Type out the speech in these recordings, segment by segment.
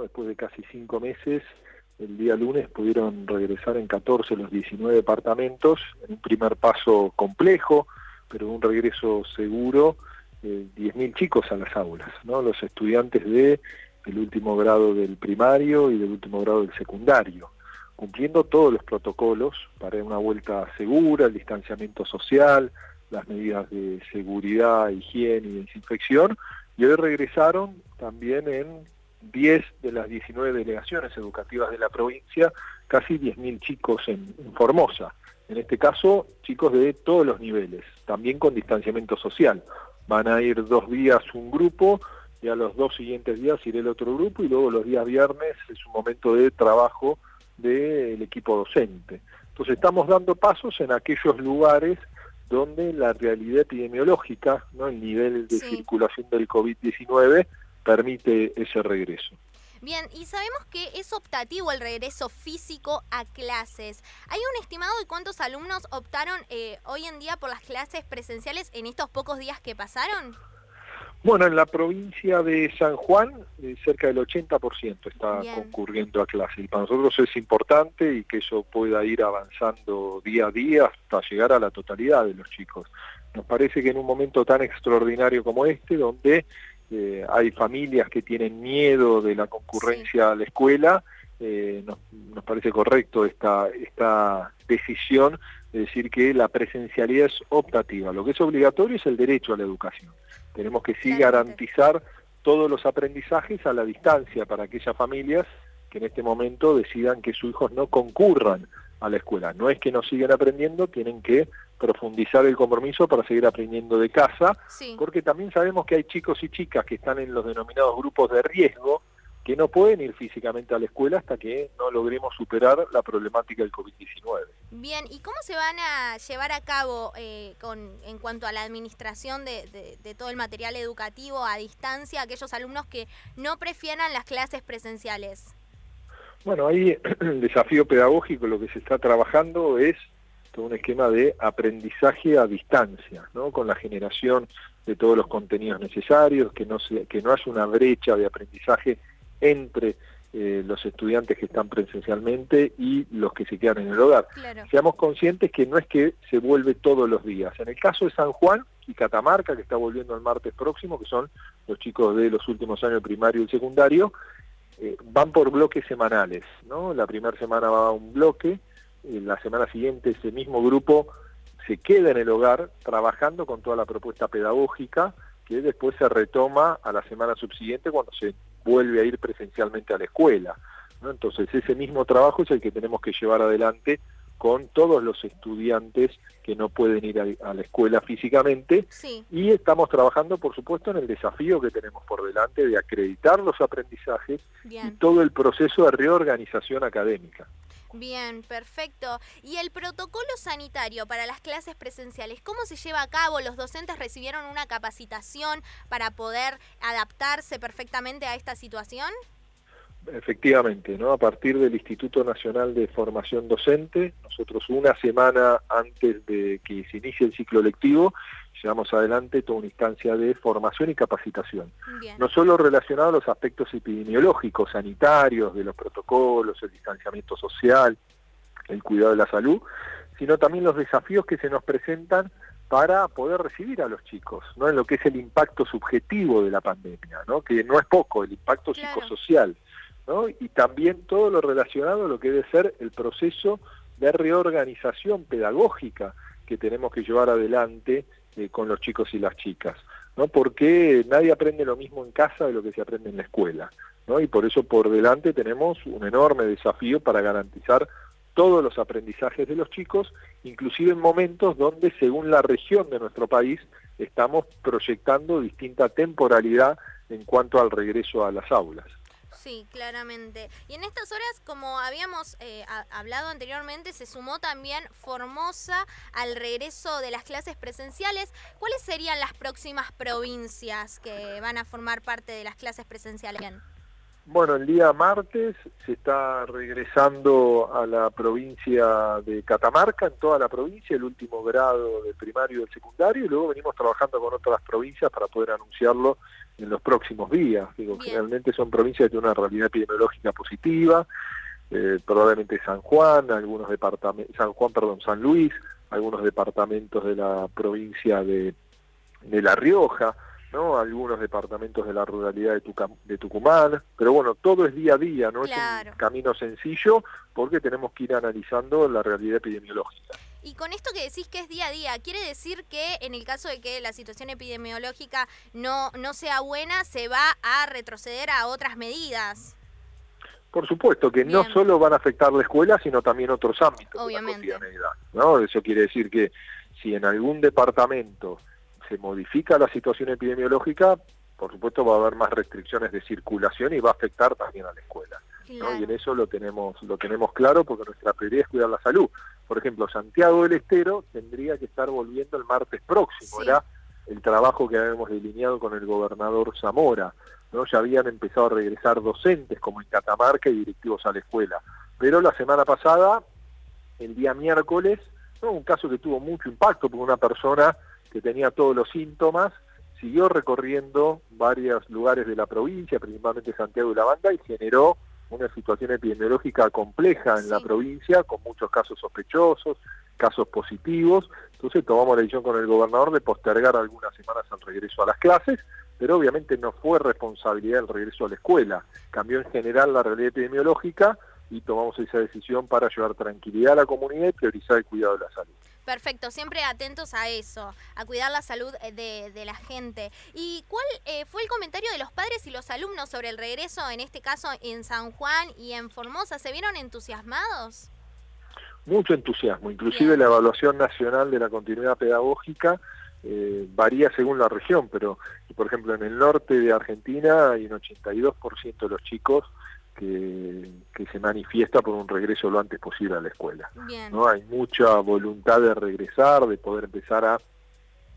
después de casi cinco meses, el día lunes pudieron regresar en 14 los 19 departamentos, en un primer paso complejo, pero un regreso seguro, eh, 10.000 chicos a las aulas, ¿no? los estudiantes de último grado del primario y del último grado del secundario, cumpliendo todos los protocolos para una vuelta segura, el distanciamiento social, las medidas de seguridad, higiene y desinfección, y hoy regresaron también en 10 de las 19 delegaciones educativas de la provincia, casi 10.000 chicos en, Formosa. En este caso, chicos de todos los niveles, también con distanciamiento social. Van a ir dos días un grupo y a los dos siguientes días irá el otro grupo y luego los días viernes es un momento de trabajo del equipo docente. Entonces estamos dando pasos en aquellos lugares donde la realidad epidemiológica, ¿no? el nivel de circulación del COVID-19 permite ese regreso. Bien, y sabemos que es optativo el regreso físico a clases. ¿Hay un estimado de cuántos alumnos optaron eh, hoy en día por las clases presenciales en estos pocos días que pasaron? Bueno, en la provincia de San Juan, eh, cerca del 80% está concurriendo a clase. Y para nosotros es importante y que eso pueda ir avanzando día a día hasta llegar a la totalidad de los chicos. Nos parece que en un momento tan extraordinario como este, donde eh, hay familias que tienen miedo de la concurrencia a la escuela, eh, nos, parece correcto esta, esta decisión de decir que la presencialidad es optativa. Lo que es obligatorio es el derecho a la educación. Tenemos que sí garantizar todos los aprendizajes a la distancia para aquellas familias que en este momento decidan que sus hijos no concurran a la escuela. No es que no sigan aprendiendo, tienen que profundizar el compromiso para seguir aprendiendo de casa, porque también sabemos que hay chicos y chicas que están en los denominados grupos de riesgo, que no pueden ir físicamente a la escuela hasta que no logremos superar la problemática del COVID-19. Bien, ¿y cómo se van a llevar a cabo eh, con, en cuanto a la administración de, de, todo el material educativo a distancia aquellos alumnos que no prefieran las clases presenciales? Bueno, ahí el desafío pedagógico, lo que se está trabajando es todo un esquema de aprendizaje a distancia, ¿no? con la generación de todos los contenidos necesarios, que no, se, que no haya una brecha de aprendizaje entre eh, los estudiantes que están presencialmente y los que se quedan en el hogar. Seamos conscientes que no es que se vuelve todos los días. En el caso de San Juan y Catamarca, que está volviendo el martes próximo, que son los chicos de los últimos años primario y secundario, eh, van por bloques semanales. ¿no? La primera semana va a un bloque, la semana siguiente ese mismo grupo se queda en el hogar trabajando con toda la propuesta pedagógica que después se retoma a la semana subsiguiente cuando se vuelve a ir presencialmente a la escuela. Entonces ese mismo trabajo es el que tenemos que llevar adelante con todos los estudiantes que no pueden ir a, la escuela físicamente y estamos trabajando por supuesto en el desafío que tenemos por delante de acreditar los aprendizajes y todo el proceso de reorganización académica. Bien, perfecto. ¿Y el protocolo sanitario para las clases presenciales, cómo se lleva a cabo? ¿Los docentes recibieron una capacitación para poder adaptarse perfectamente a esta situación? Efectivamente, ¿no? A partir del Instituto Nacional de Formación Docente, nosotros una semana antes de que se inicie el ciclo lectivo, llevamos adelante toda una instancia de formación y capacitación. No solo relacionado a los aspectos epidemiológicos, sanitarios, de los protocolos, el distanciamiento social, el cuidado de la salud, sino también los desafíos que se nos presentan para poder recibir a los chicos, ¿no? En lo que es el impacto subjetivo de la pandemia, ¿no? Que no es poco, el impacto psicosocial y también todo lo relacionado a lo que debe ser el proceso de reorganización pedagógica que tenemos que llevar adelante eh, con los chicos y las chicas, ¿no? porque nadie aprende lo mismo en casa de lo que se aprende en la escuela, ¿no? y por eso por delante tenemos un enorme desafío para garantizar todos los aprendizajes de los chicos, inclusive en momentos donde según la región de nuestro país estamos proyectando distinta temporalidad en cuanto al regreso a las aulas. Sí, claramente. Y en estas horas, como habíamos eh, hablado anteriormente, se sumó también Formosa al regreso de las clases presenciales. ¿Cuáles serían las próximas provincias que van a formar parte de las clases presenciales? Bueno, el día martes se está regresando a la provincia de Catamarca, en toda la provincia, el último grado de primario y del secundario, y luego venimos trabajando con otras provincias para poder anunciarlo en los próximos días. Digo, generalmente son provincias que tienen una realidad epidemiológica positiva, eh, probablemente San Juan, algunos departamentos, San Juan, perdón, San Luis, algunos departamentos de la provincia de, de La Rioja, ¿no? algunos departamentos de la ruralidad de, de Tucumán, pero bueno, todo es día a día, no es un camino sencillo porque tenemos que ir analizando la realidad epidemiológica. Y con esto que decís que es día a día, ¿quiere decir que en el caso de que la situación epidemiológica no, no sea buena, se va a retroceder a otras medidas? Por supuesto que no solo van a afectar la escuela, sino también otros ámbitos Obviamente. de la cotidianidad. ¿no? Eso quiere decir que si en algún departamento se modifica la situación epidemiológica, por supuesto va a haber más restricciones de circulación y va a afectar también a la escuela. Y en eso lo tenemos, lo tenemos claro porque nuestra prioridad es cuidar la salud. Por ejemplo, Santiago del Estero tendría que estar volviendo el martes próximo, era el trabajo que habíamos delineado con el gobernador Zamora. ¿no? Ya habían empezado a regresar docentes como en Catamarca y directivos a la escuela. Pero la semana pasada, el día miércoles, ¿no? un caso que tuvo mucho impacto porque una persona que tenía todos los síntomas, siguió recorriendo varios lugares de la provincia, principalmente Santiago y la Banda, y generó una situación epidemiológica compleja en la provincia, con muchos casos sospechosos, casos positivos. Entonces tomamos la decisión con el gobernador de postergar algunas semanas el regreso a las clases, pero obviamente no fue responsabilidad del regreso a la escuela. Cambió en general la realidad epidemiológica y tomamos esa decisión para llevar tranquilidad a la comunidad y priorizar el cuidado de la salud. Perfecto, siempre atentos a eso, a cuidar la salud eh, de, la gente. ¿Y cuál eh, fue el comentario de los padres y los alumnos sobre el regreso, en este caso en San Juan y en Formosa? ¿Se vieron entusiasmados? Mucho entusiasmo, inclusive la evaluación nacional de la continuidad pedagógica eh, varía según la región, pero por ejemplo en el norte de Argentina hay un 82% de los chicos que, se manifiesta por un regreso lo antes posible a la escuela. ¿no? Hay mucha voluntad de regresar, de poder empezar a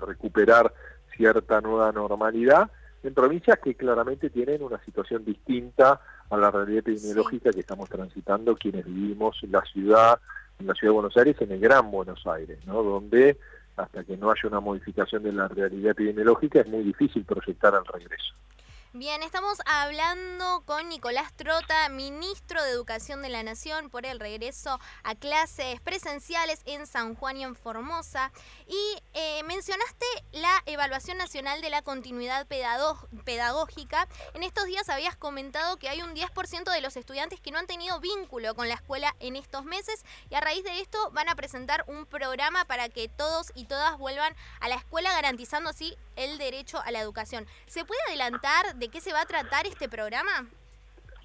recuperar cierta nueva normalidad en provincias que claramente tienen una situación distinta a la realidad epidemiológica que estamos transitando quienes vivimos en la ciudad, en la ciudad de Buenos Aires, en el Gran Buenos Aires, ¿no? donde hasta que no haya una modificación de la realidad epidemiológica es muy difícil proyectar el regreso. Bien, estamos hablando con Nicolás Trota, ministro de Educación de la Nación, por el regreso a clases presenciales en San Juan y en Formosa. Y eh, mencionaste la evaluación nacional de la continuidad pedagógica. En estos días habías comentado que hay un 10% de los estudiantes que no han tenido vínculo con la escuela en estos meses y a raíz de esto van a presentar un programa para que todos y todas vuelvan a la escuela garantizando así el derecho a la educación. ¿Se puede adelantar de qué se va a tratar este programa?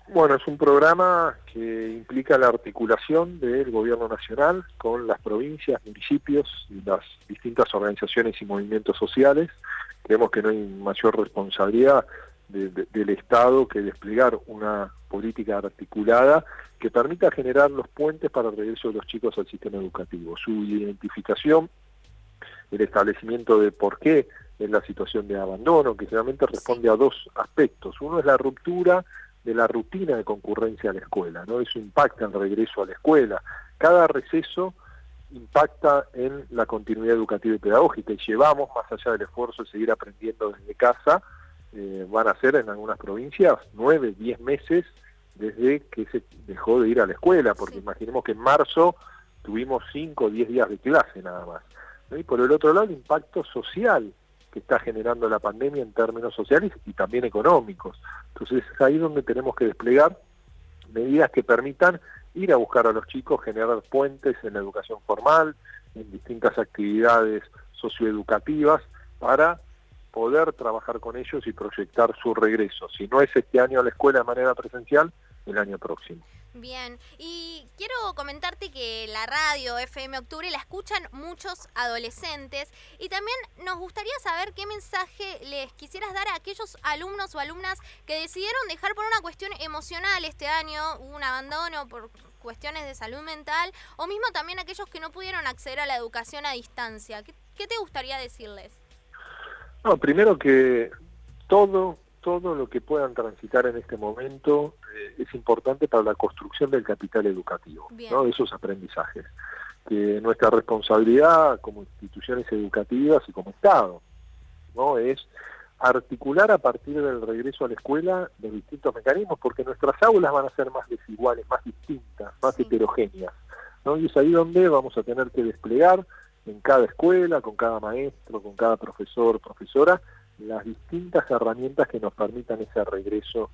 Bueno, es un programa que implica la articulación del gobierno nacional con las provincias, municipios y las distintas organizaciones y movimientos sociales. Creemos que no hay mayor responsabilidad del Estado que desplegar una política articulada que permita generar los puentes para el regreso de los chicos al sistema educativo. Su identificación, el establecimiento de por qué es la situación de abandono, que generalmente responde a dos aspectos. Uno es la ruptura de la rutina de concurrencia a la escuela, ¿no? Eso impacta en el regreso a la escuela. Cada receso impacta en la continuidad educativa y pedagógica y llevamos, más allá del esfuerzo de seguir aprendiendo desde casa, eh, van a ser en algunas provincias nueve, diez meses desde que se dejó de ir a la escuela, porque imaginemos que en marzo tuvimos cinco o diez días de clase nada más. Y por el otro lado, el impacto social que está generando la pandemia en términos sociales y también económicos. Entonces es ahí donde tenemos que desplegar medidas que permitan ir a buscar a los chicos, generar puentes en la educación formal, en distintas actividades socioeducativas, para poder trabajar con ellos y proyectar su regreso. Si no es este año a la escuela de manera presencial, el año próximo. Bien, y quiero comentarte que la radio FM Octubre la escuchan muchos adolescentes y también nos gustaría saber qué mensaje les quisieras dar a aquellos alumnos o alumnas que decidieron dejar por una cuestión emocional este año, un abandono por cuestiones de salud mental, o mismo también aquellos que no pudieron acceder a la educación a distancia. ¿Qué, qué te gustaría decirles? No, primero que todo todo lo que puedan transitar en este momento eh, es importante para la construcción del capital educativo, ¿no? de esos aprendizajes. Que nuestra responsabilidad como instituciones educativas y como Estado no es articular a partir del regreso a la escuela los distintos mecanismos, porque nuestras aulas van a ser más desiguales, más distintas, más heterogéneas. ¿no? Y es ahí donde vamos a tener que desplegar en cada escuela, con cada maestro, con cada profesor, profesora, las distintas herramientas que nos permitan ese regreso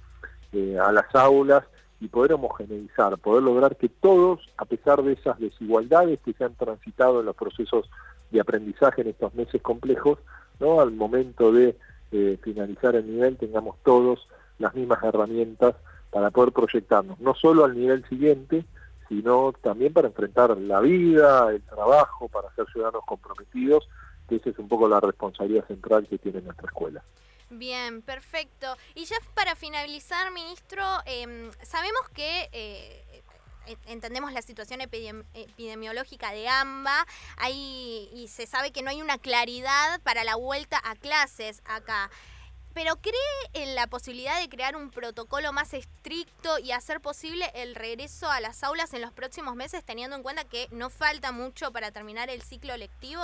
eh, a las aulas y poder homogeneizar, poder lograr que todos, a pesar de esas desigualdades que se han transitado en los procesos de aprendizaje en estos meses complejos, ¿no? al momento de eh, finalizar el nivel tengamos todos las mismas herramientas para poder proyectarnos, no solo al nivel siguiente, sino también para enfrentar la vida, el trabajo, para ser ciudadanos comprometidos, que esa es un poco la responsabilidad central que tiene nuestra escuela. Bien, perfecto. Y ya para finalizar, ministro, em, sabemos que eh, entendemos la situación epidemiológica de AMBA hay, y se sabe que no hay una claridad para la vuelta a clases acá. Pero ¿cree en la posibilidad de crear un protocolo más estricto y hacer posible el regreso a las aulas en los próximos meses, teniendo en cuenta que no falta mucho para terminar el ciclo lectivo?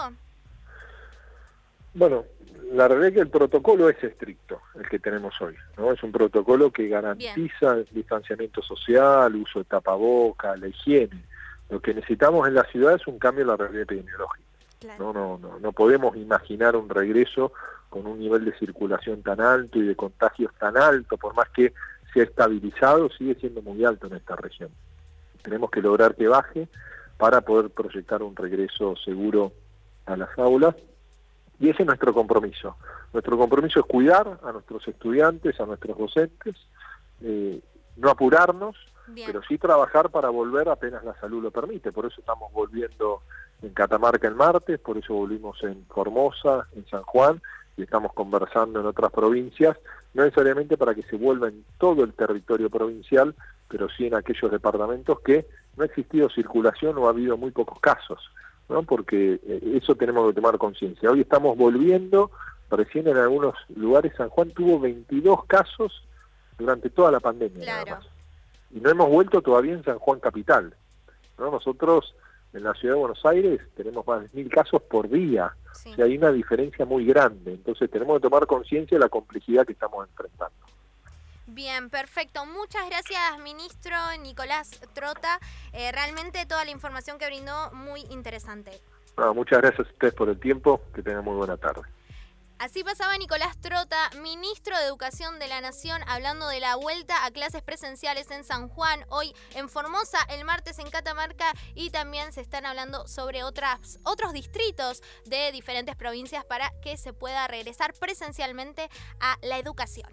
Bueno, la realidad es que el protocolo es estricto, el que tenemos hoy. ¿no? Es un protocolo que garantiza el distanciamiento social, uso de tapaboca, la higiene. Lo que necesitamos en la ciudad es un cambio en la realidad epidemiológica. No, no, no, no podemos imaginar un regreso con un nivel de circulación tan alto y de contagios tan alto, por más que se ha estabilizado, sigue siendo muy alto en esta región. Tenemos que lograr que baje para poder proyectar un regreso seguro a las aulas y ese es nuestro compromiso. Nuestro compromiso es cuidar a nuestros estudiantes, a nuestros docentes, eh, no apurarnos, pero sí trabajar para volver apenas la salud lo permite. Por eso estamos volviendo en Catamarca el martes, por eso volvimos en Formosa, en San Juan, y estamos conversando en otras provincias, no necesariamente para que se vuelva en todo el territorio provincial, pero sí en aquellos departamentos que no ha existido circulación o ha habido muy pocos casos. ¿No? porque eh, eso tenemos que tomar conciencia. Hoy estamos volviendo, recién en algunos lugares San Juan tuvo 22 casos durante toda la pandemia. Y no hemos vuelto todavía en San Juan Capital. ¿no? Nosotros en la ciudad de Buenos Aires tenemos más de mil casos por día. O sea, hay una diferencia muy grande. Entonces tenemos que tomar conciencia de la complejidad que estamos enfrentando. Bien, perfecto. Muchas gracias, ministro Nicolás Trota. Eh, realmente toda la información que brindó muy interesante. muchas gracias a ustedes por el tiempo. Que tengan muy buena tarde. Así pasaba Nicolás Trota, ministro de Educación de la Nación, hablando de la vuelta a clases presenciales en San Juan, hoy en Formosa, el martes en Catamarca y también se están hablando sobre otras, otros distritos de diferentes provincias para que se pueda regresar presencialmente a la educación.